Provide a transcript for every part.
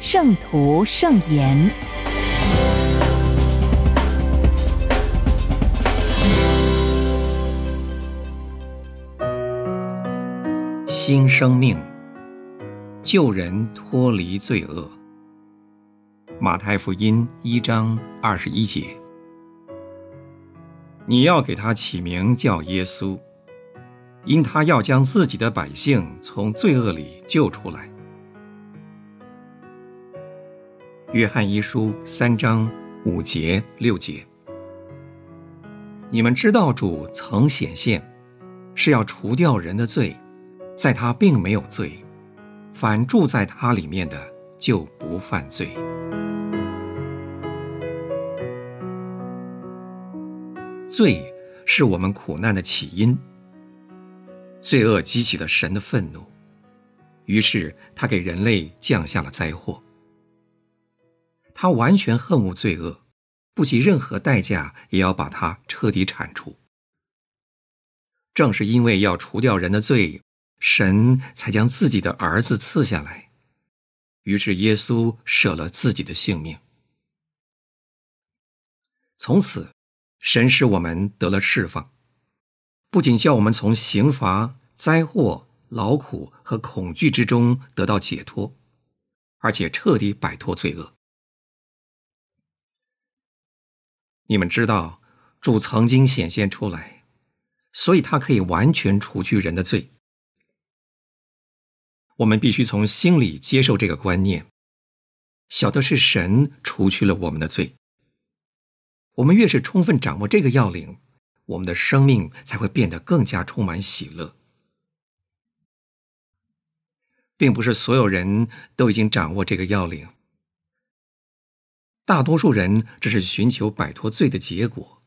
圣徒圣言，新生命，救人脱离罪恶。马太福音一章二十一节，你要给他起名叫耶稣，因他要将自己的百姓从罪恶里救出来。约翰一书三章五节六节，你们知道主曾显现，是要除掉人的罪，在他并没有罪，凡住在他里面的就不犯罪。罪是我们苦难的起因，罪恶激起了神的愤怒，于是他给人类降下了灾祸。他完全恨恶罪恶，不惜任何代价也要把它彻底铲除。正是因为要除掉人的罪，神才将自己的儿子赐下来。于是耶稣舍了自己的性命。从此，神使我们得了释放，不仅叫我们从刑罚、灾祸、劳苦和恐惧之中得到解脱，而且彻底摆脱罪恶。你们知道，主曾经显现出来，所以他可以完全除去人的罪。我们必须从心里接受这个观念，晓得是神除去了我们的罪。我们越是充分掌握这个要领，我们的生命才会变得更加充满喜乐。并不是所有人都已经掌握这个要领。大多数人只是寻求摆脱罪的结果，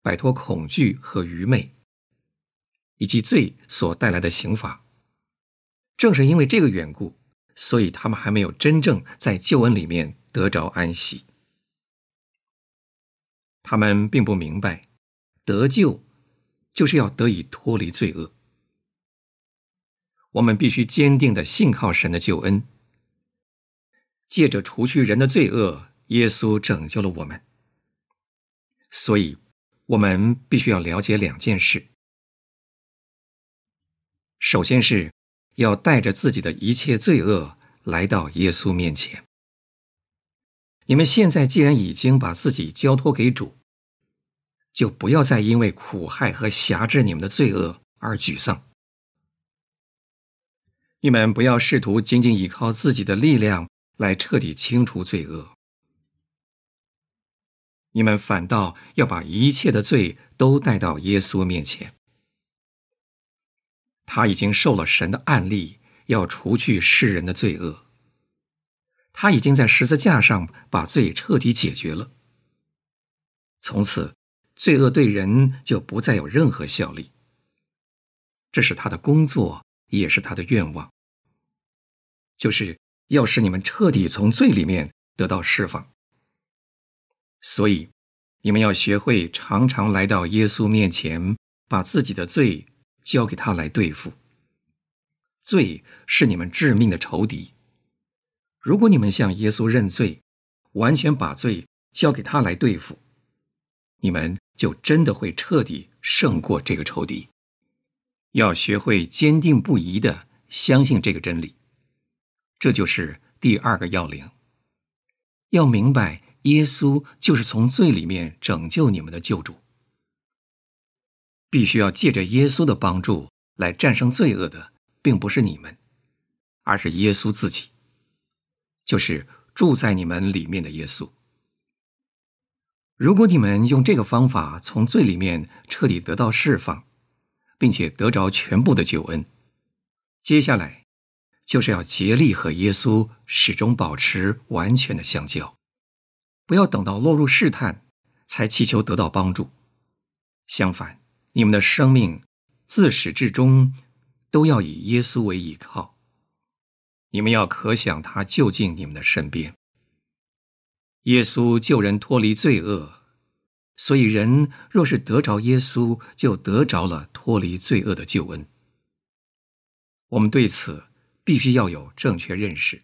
摆脱恐惧和愚昧，以及罪所带来的刑罚。正是因为这个缘故，所以他们还没有真正在救恩里面得着安息。他们并不明白，得救就是要得以脱离罪恶。我们必须坚定的信靠神的救恩，借着除去人的罪恶。耶稣拯救了我们，所以我们必须要了解两件事。首先是要带着自己的一切罪恶来到耶稣面前。你们现在既然已经把自己交托给主，就不要再因为苦害和辖制你们的罪恶而沮丧。你们不要试图仅仅依靠自己的力量来彻底清除罪恶。你们反倒要把一切的罪都带到耶稣面前。他已经受了神的案例，要除去世人的罪恶。他已经在十字架上把罪彻底解决了。从此，罪恶对人就不再有任何效力。这是他的工作，也是他的愿望，就是要使你们彻底从罪里面得到释放。所以，你们要学会常常来到耶稣面前，把自己的罪交给他来对付。罪是你们致命的仇敌。如果你们向耶稣认罪，完全把罪交给他来对付，你们就真的会彻底胜过这个仇敌。要学会坚定不移的相信这个真理，这就是第二个要领。要明白。耶稣就是从罪里面拯救你们的救主，必须要借着耶稣的帮助来战胜罪恶的，并不是你们，而是耶稣自己，就是住在你们里面的耶稣。如果你们用这个方法从罪里面彻底得到释放，并且得着全部的救恩，接下来就是要竭力和耶稣始终保持完全的相交，不要等到落入试探才祈求得到帮助。相反，你们的生命自始至终都要以耶稣为依靠。你们要可想他就近你们的身边。耶稣救人脱离罪恶，所以人若是得着耶稣，就得着了脱离罪恶的救恩。我们对此必须要有正确认识。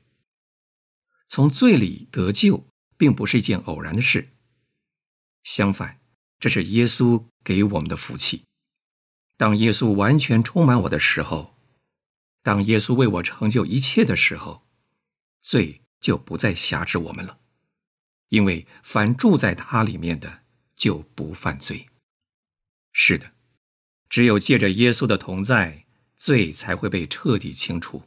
从罪里得救，并不是一件偶然的事。相反，这是耶稣给我们的福气。当耶稣完全充满我的时候，当耶稣为我成就一切的时候，罪就不再辖制我们了，因为凡住在他里面的就不犯罪。是的，只有借着耶稣的同在。罪才会被彻底清除，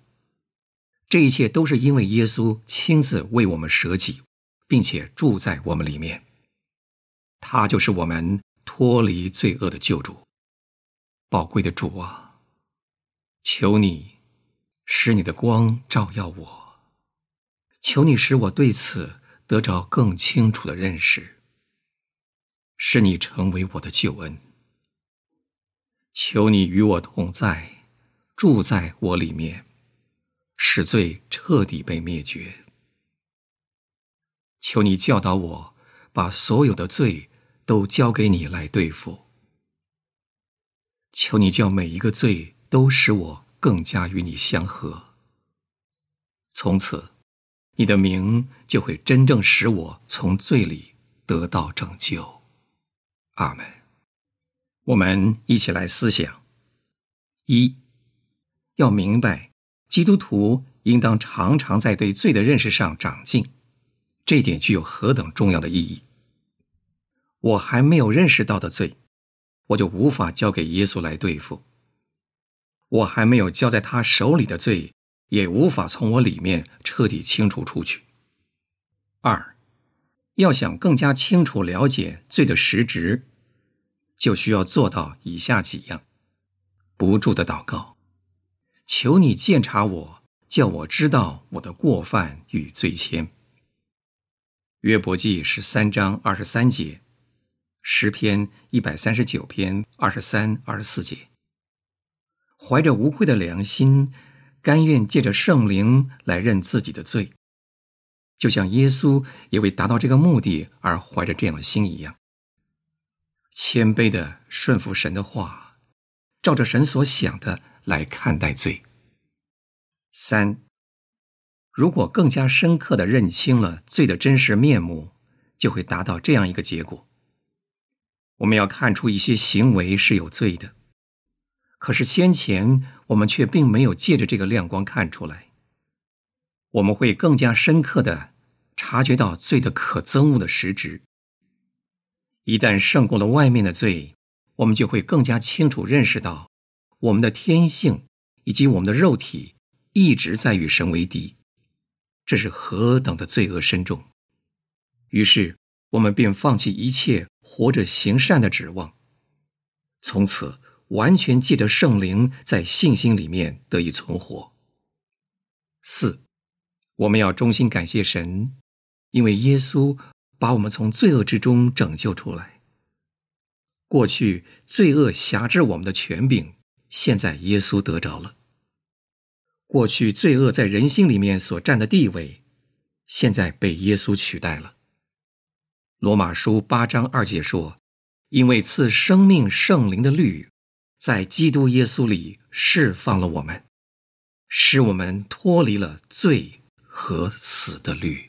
这一切都是因为耶稣亲自为我们舍己，并且住在我们里面。他就是我们脱离罪恶的救主。宝贵的主啊，求你使你的光照耀我，求你使我对此得着更清楚的认识，使你成为我的救恩。求你与我同在。住在我里面，使罪彻底被灭绝。求你教导我，把所有的罪都交给你来对付。求你叫每一个罪都使我更加与你相合。从此，你的名就会真正使我从罪里得到拯救。阿门。我们一起来思想一。要明白，基督徒应当常常在对罪的认识上长进，这点具有何等重要的意义。我还没有认识到的罪，我就无法交给耶稣来对付；我还没有交在他手里的罪，也无法从我里面彻底清除出去。二，要想更加清楚了解罪的实质，就需要做到以下几样：不住的祷告。求你鉴察我，叫我知道我的过犯与罪愆。约伯记十三章二十三节，诗篇一百三十九篇二十三、二十四节。怀着无愧的良心，甘愿借着圣灵来认自己的罪，就像耶稣也为达到这个目的而怀着这样的心一样，谦卑的顺服神的话，照着神所想的。来看待罪。三，如果更加深刻的认清了罪的真实面目，就会达到这样一个结果：我们要看出一些行为是有罪的，可是先前我们却并没有借着这个亮光看出来。我们会更加深刻的察觉到罪的可憎恶的实质。一旦胜过了外面的罪，我们就会更加清楚认识到。我们的天性以及我们的肉体一直在与神为敌，这是何等的罪恶深重！于是我们便放弃一切活着行善的指望，从此完全借着圣灵在信心里面得以存活。四，我们要衷心感谢神，因为耶稣把我们从罪恶之中拯救出来。过去罪恶辖制我们的权柄。现在耶稣得着了。过去罪恶在人心里面所占的地位，现在被耶稣取代了。罗马书八章二节说：“因为赐生命圣灵的律，在基督耶稣里释放了我们，使我们脱离了罪和死的律。”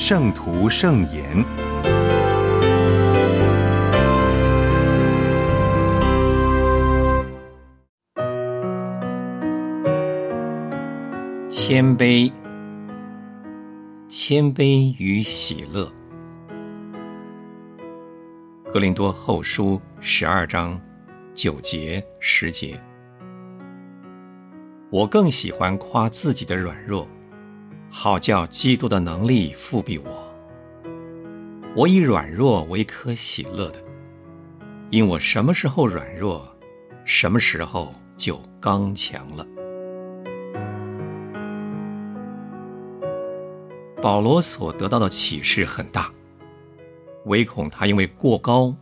圣徒圣言。谦卑谦卑与喜乐。格林多后书十二章九节十节。我更喜欢夸自己的软弱。好叫基督的能力复庇我。我以软弱为可喜乐的，因我什么时候软弱，什么时候就刚强了。保罗所得到的启示很大，唯恐他因为过高，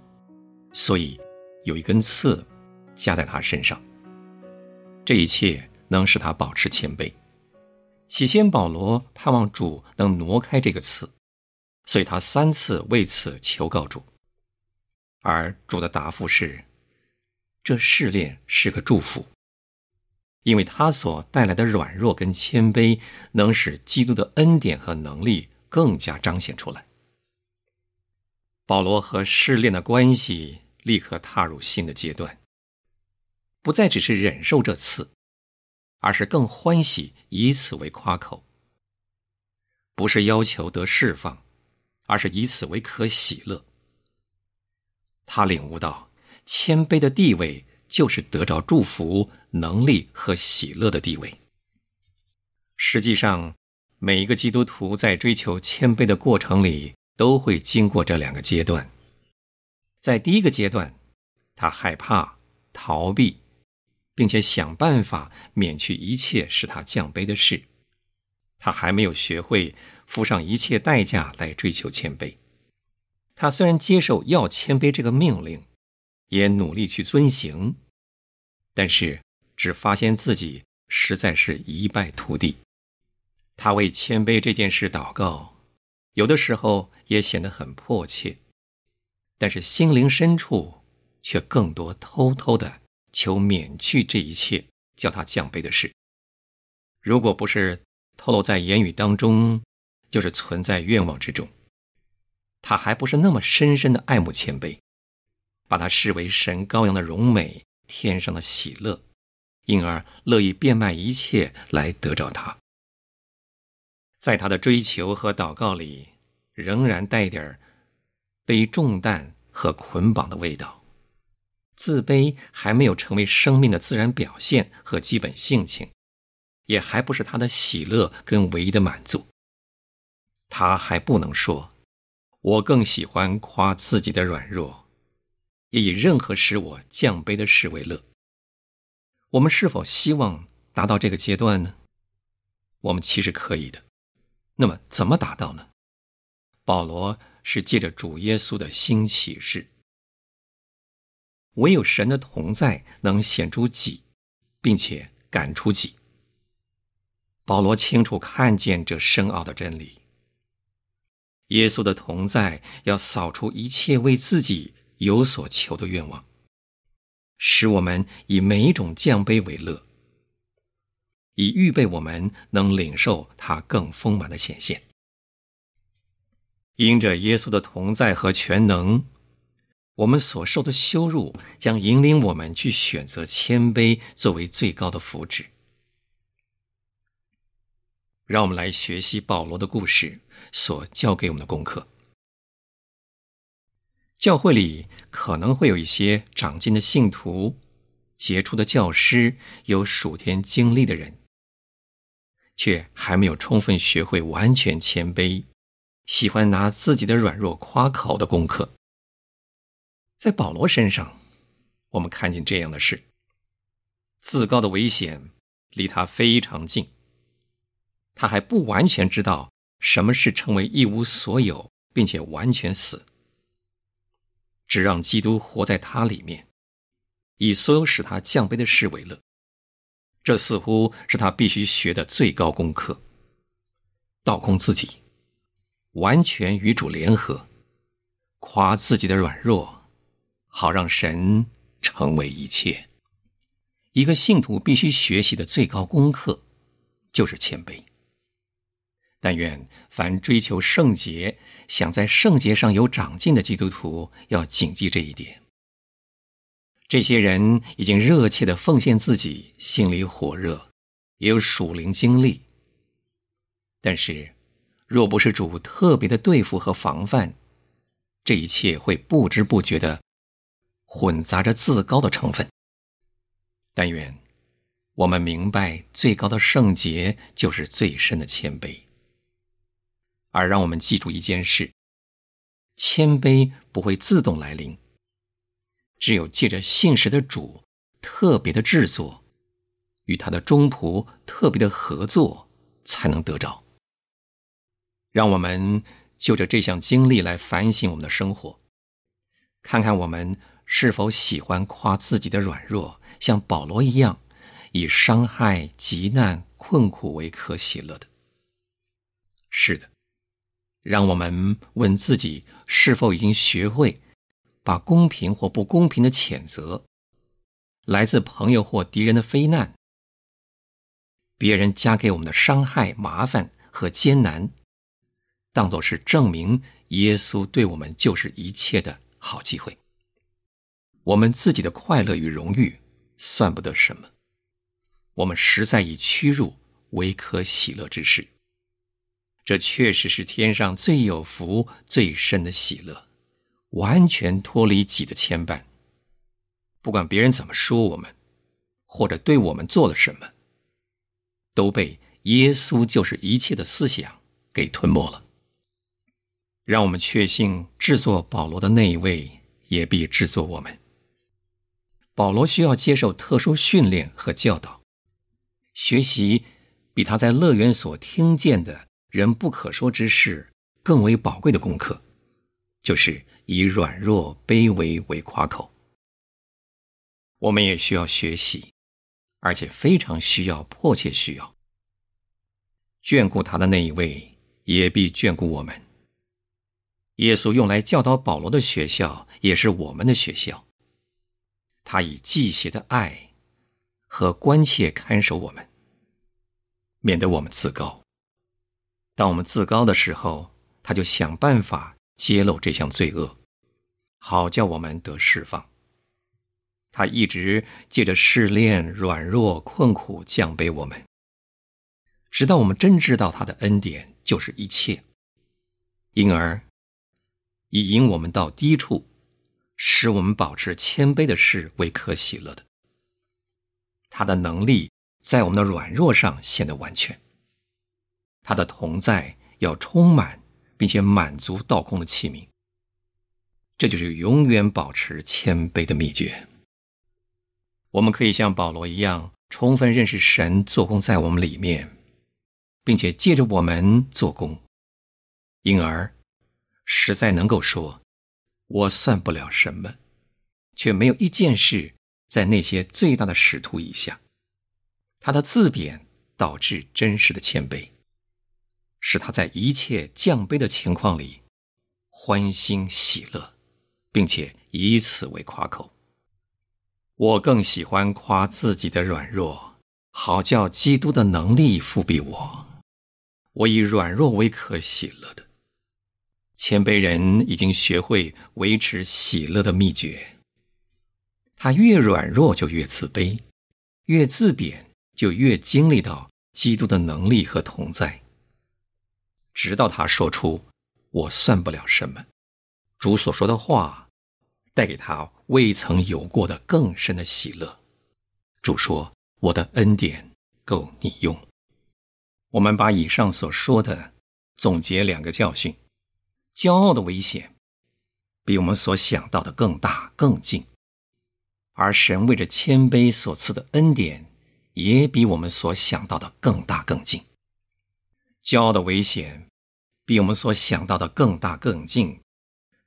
所以有一根刺加在他身上。这一切能使他保持谦卑。起先，保罗盼望主能挪开这个刺，所以他三次为此求告主，而主的答复是：这试炼是个祝福。因为他所带来的软弱跟谦卑，能使基督的恩典和能力更加彰显出来。保罗和试炼的关系立刻踏入新的阶段，不再只是忍受这次，而是更欢喜以此为夸口。不是要求得释放，而是以此为可喜乐。他领悟到谦卑的地位。就是得着祝福、能力和喜乐的地位。实际上，每一个基督徒在追求谦卑的过程里，都会经过这两个阶段。在第一个阶段，他害怕、逃避，并且想办法免去一切使他降卑的事。他还没有学会付上一切代价来追求谦卑。他虽然接受要谦卑这个命令。也努力去遵行，但是只发现自己实在是一败涂地。他为谦卑这件事祷告，有的时候也显得很迫切，但是心灵深处却更多偷偷的求免去这一切叫他降卑的事。如果不是透露在言语当中，就是存在愿望之中。他还不是那么深深的爱慕谦卑。把他视为神羔羊的荣美，天上的喜乐，因而乐意变卖一切来得着他。在他的追求和祷告里，仍然带点背重担和捆绑的味道。自卑还没有成为生命的自然表现和基本性情，也还不是他的喜乐跟唯一的满足。他还不能说：“我更喜欢夸自己的软弱。”也以任何使我降卑的事为乐。我们是否希望达到这个阶段呢？我们其实可以的。那么怎么达到呢？保罗是借着主耶稣的新启示。唯有神的同在能显出己，并且赶出己。保罗清楚看见这深奥的真理。耶稣的同在要扫除一切为自己。有所求的愿望，使我们以每一种降卑为乐，以预备我们能领受他更丰满的显现。因着耶稣的同在和全能，我们所受的羞辱将引领我们去选择谦卑作为最高的福祉。让我们来学习保罗的故事所教给我们的功课。教会里可能会有一些长进的信徒、杰出的教师、有属天经历的人，却还没有充分学会完全谦卑，喜欢拿自己的软弱夸口的功课。在保罗身上，我们看见这样的事：自高的危险离他非常近，他还不完全知道什么是成为一无所有，并且完全死。只让基督活在他里面，以所有使他降卑的事为乐。这似乎是他必须学的最高功课。倒空自己，完全与主联合，夸自己的软弱，好让神成为一切。一个信徒必须学习的最高功课，就是谦卑。但愿凡追求圣洁、想在圣洁上有长进的基督徒要谨记这一点。这些人已经热切的奉献自己，心里火热，也有属灵经历，但是，若不是主特别的对付和防范，这一切会不知不觉的混杂着自高的成分。但愿我们明白，最高的圣洁就是最深的谦卑。而让我们记住一件事：谦卑不会自动来临，只有借着信实的主特别的制作，与他的中仆特别的合作，才能得着。让我们就着这项经历来反省我们的生活，看看我们是否喜欢夸自己的软弱，像保罗一样，以伤害、极难、困苦为可喜乐的。是的，让我们问自己，是否已经学会把公平或不公平的谴责，来自朋友或敌人的非难，别人加给我们的伤害、麻烦和艰难。当做是证明耶稣对我们就是一切的好机会。我们自己的快乐与荣誉算不得什么，我们实在以屈辱为可喜乐之事。这确实是天上最有福、最深的喜乐，完全脱离己的牵绊。不管别人怎么说我们，或者对我们做了什么，都被耶稣就是一切的思想给吞没了。让我们确信，制作保罗的那一位也必制作我们。保罗需要接受特殊训练和教导，学习比他在乐园所听见的人不可说之事更为宝贵的功课，就是以软弱卑微为夸口。我们也需要学习，而且非常需要、迫切需要眷顾他的那一位，也必眷顾我们。耶稣用来教导保罗的学校，也是我们的学校。他以祭邪的爱和关切看守我们，免得我们自高。当我们自高的时候，他就想办法揭露这项罪恶，好叫我们得释放。他一直借着试炼、软弱、困苦降卑我们，直到我们真知道他的恩典就是一切，因而。以引我们到低处，使我们保持谦卑的事为可喜乐的。他的能力在我们的软弱上显得完全。他的同在要充满，并且满足道空的器皿。这就是永远保持谦卑的秘诀。我们可以像保罗一样，充分认识神做工在我们里面，并且借着我们做工，因而。实在能够说，我算不了什么，却没有一件事在那些最大的使徒以下。他的自贬导致真实的谦卑，使他在一切降卑的情况里欢欣喜乐，并且以此为夸口。我更喜欢夸自己的软弱，好叫基督的能力复庇我。我以软弱为可喜乐的。谦卑人已经学会维持喜乐的秘诀。他越软弱就越自卑，越自贬就越经历到基督的能力和同在。直到他说出“我算不了什么”，主所说的话带给他未曾有过的更深的喜乐。主说：“我的恩典够你用。”我们把以上所说的总结两个教训。骄傲的危险比我们所想到的更大更近，而神为着谦卑所赐的恩典也比我们所想到的更大更近。骄傲的危险比我们所想到的更大更近，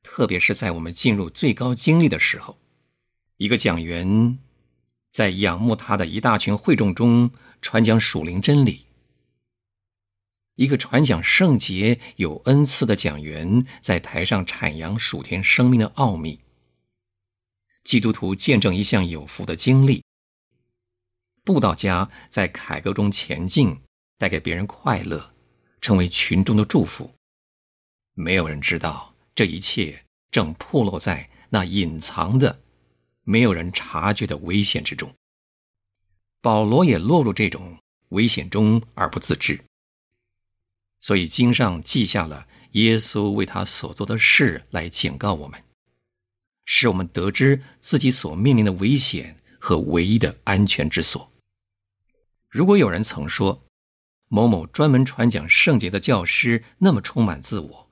特别是在我们进入最高经历的时候，一个讲员在仰慕他的一大群会众中传讲属灵真理。一个传讲圣洁、有恩赐的讲员在台上阐扬属天生命的奥秘。基督徒见证一项有福的经历。布道家在凯歌中前进，带给别人快乐，成为群众的祝福。没有人知道这一切正暴露在那隐藏的、没有人察觉的危险之中。保罗也落入这种危险中而不自知。所以经上记下了耶稣为他所做的事来警告我们，使我们得知自己所面临的危险和唯一的安全之所。如果有人曾说某某专门传讲圣洁的教师那么充满自我，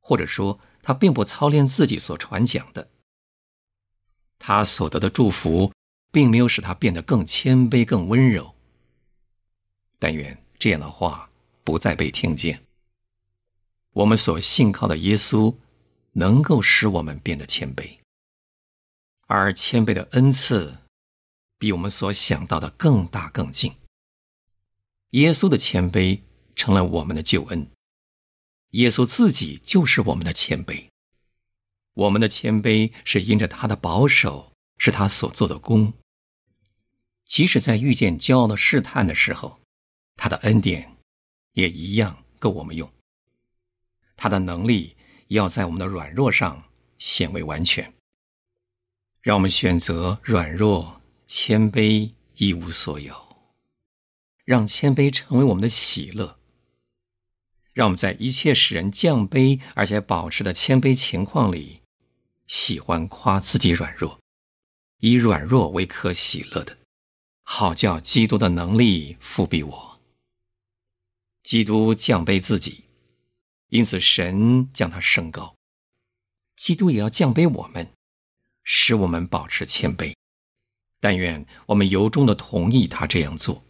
或者说他并不操练自己所传讲的，他所得的祝福并没有使他变得更谦卑、更温柔。但愿这样的话不再被听见。我们所信靠的耶稣，能够使我们变得谦卑，而谦卑的恩赐，比我们所想到的更大更近。耶稣的谦卑成了我们的救恩，耶稣自己就是我们的谦卑。我们的谦卑是因着他的保守，是他所做的功。即使在遇见骄傲的试探的时候，他的恩典也一样够我们用，他的能力要在我们的软弱上显为完全。让我们选择软弱、谦卑、一无所有，让谦卑成为我们的喜乐。让我们在一切使人降卑而且保持的谦卑情况里，喜欢夸自己软弱，以软弱为可喜乐的，好叫基督的能力复庇我。基督降卑自己，因此神将他升高。基督也要降卑我们，使我们保持谦卑。但愿我们由衷的同意他这样做，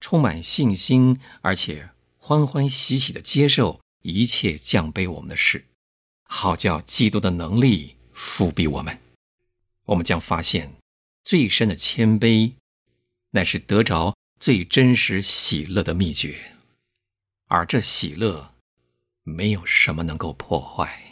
充满信心，而且欢欢喜喜的接受一切降卑我们的事，好叫基督的能力复庇我们。我们将发现，最深的谦卑，乃是得着最真实喜乐的秘诀。而这喜乐，没有什么能够破坏。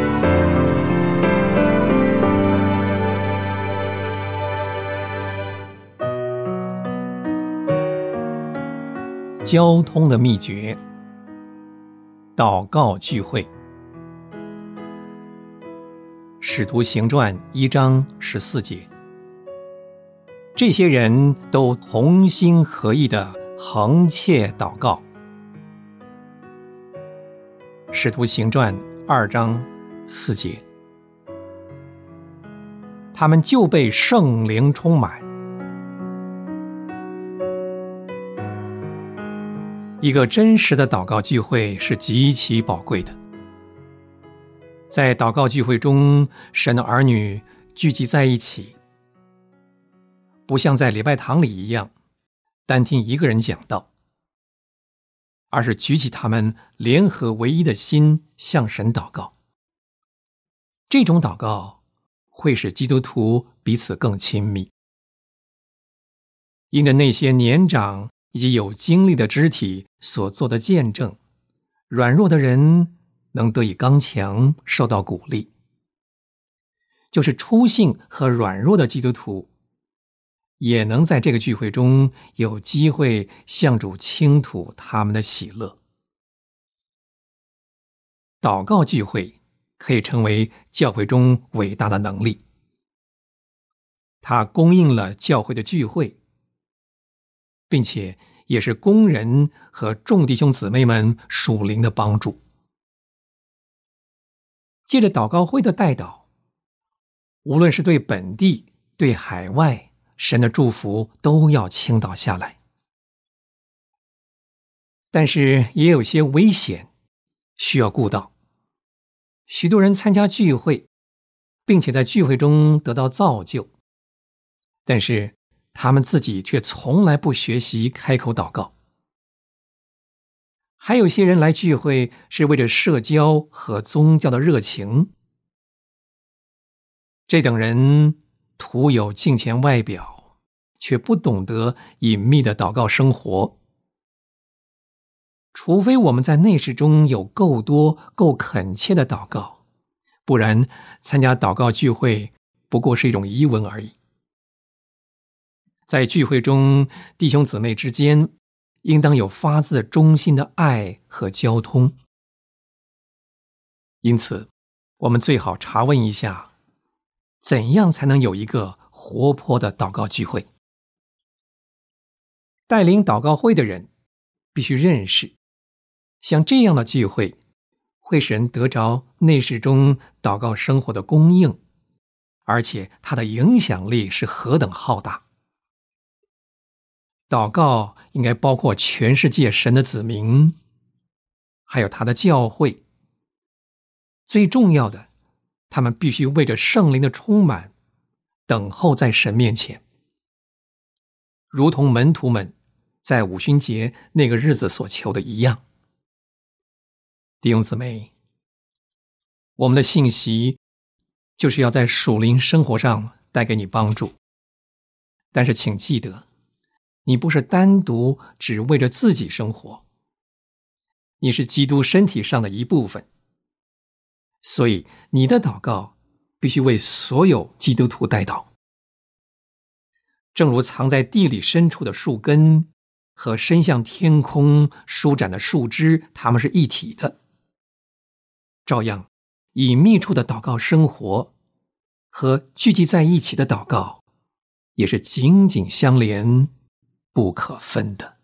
交通的秘诀，祷告聚会，《使徒行传》一章十四节，这些人都同心合意的横切祷告，《使徒行传》二章四节，他们就被圣灵充满。一个真实的祷告聚会是极其宝贵的。在祷告聚会中，神的儿女聚集在一起，不像在礼拜堂里一样，单听一个人讲道，而是举起他们联合唯一的心向神祷告。这种祷告会使基督徒彼此更亲密。因着那些年长以及有经历的肢体所做的见证，软弱的人能得以刚强，受到鼓励。就是初信和软弱的基督徒，也能在这个聚会中有机会向主倾吐他们的喜乐。祷告聚会可以成为教会中伟大的能力，它供应了教会的聚会。并且也是工人和众弟兄姊妹们属灵的帮助。借着祷告会的带导，无论是对本地、对海外，神的祝福都要倾倒下来。但是也有些危险需要顾到。许多人参加聚会，并且在聚会中得到造就，但是。他们自己却从来不学习开口祷告。还有些人来聚会是为着社交和宗教的热情，这等人徒有敬虔外表，却不懂得隐秘的祷告生活。除非我们在内室中有够多、够恳切的祷告，不然参加祷告聚会不过是一种仪文而已。在聚会中，弟兄姊妹之间应当有发自衷心的爱和交通。因此，我们最好查问一下，怎样才能有一个活泼的祷告聚会？带领祷告会的人必须认识，像这样的聚会会使人得着内室中祷告生活的供应，而且它的影响力是何等浩大。祷告应该包括全世界神的子民，还有他的教会。最重要的，他们必须为着圣灵的充满，等候在神面前，如同门徒们在五旬节那个日子所求的一样。弟兄姊妹，我们的信息就是要在属灵生活上带给你帮助，但是请记得。你不是单独只为着自己生活，你是基督身体上的一部分，所以你的祷告必须为所有基督徒代祷。正如藏在地里深处的树根和伸向天空舒展的树枝，它们是一体的。照样，隐秘处的祷告生活和聚集在一起的祷告，也是紧紧相连。不可分的。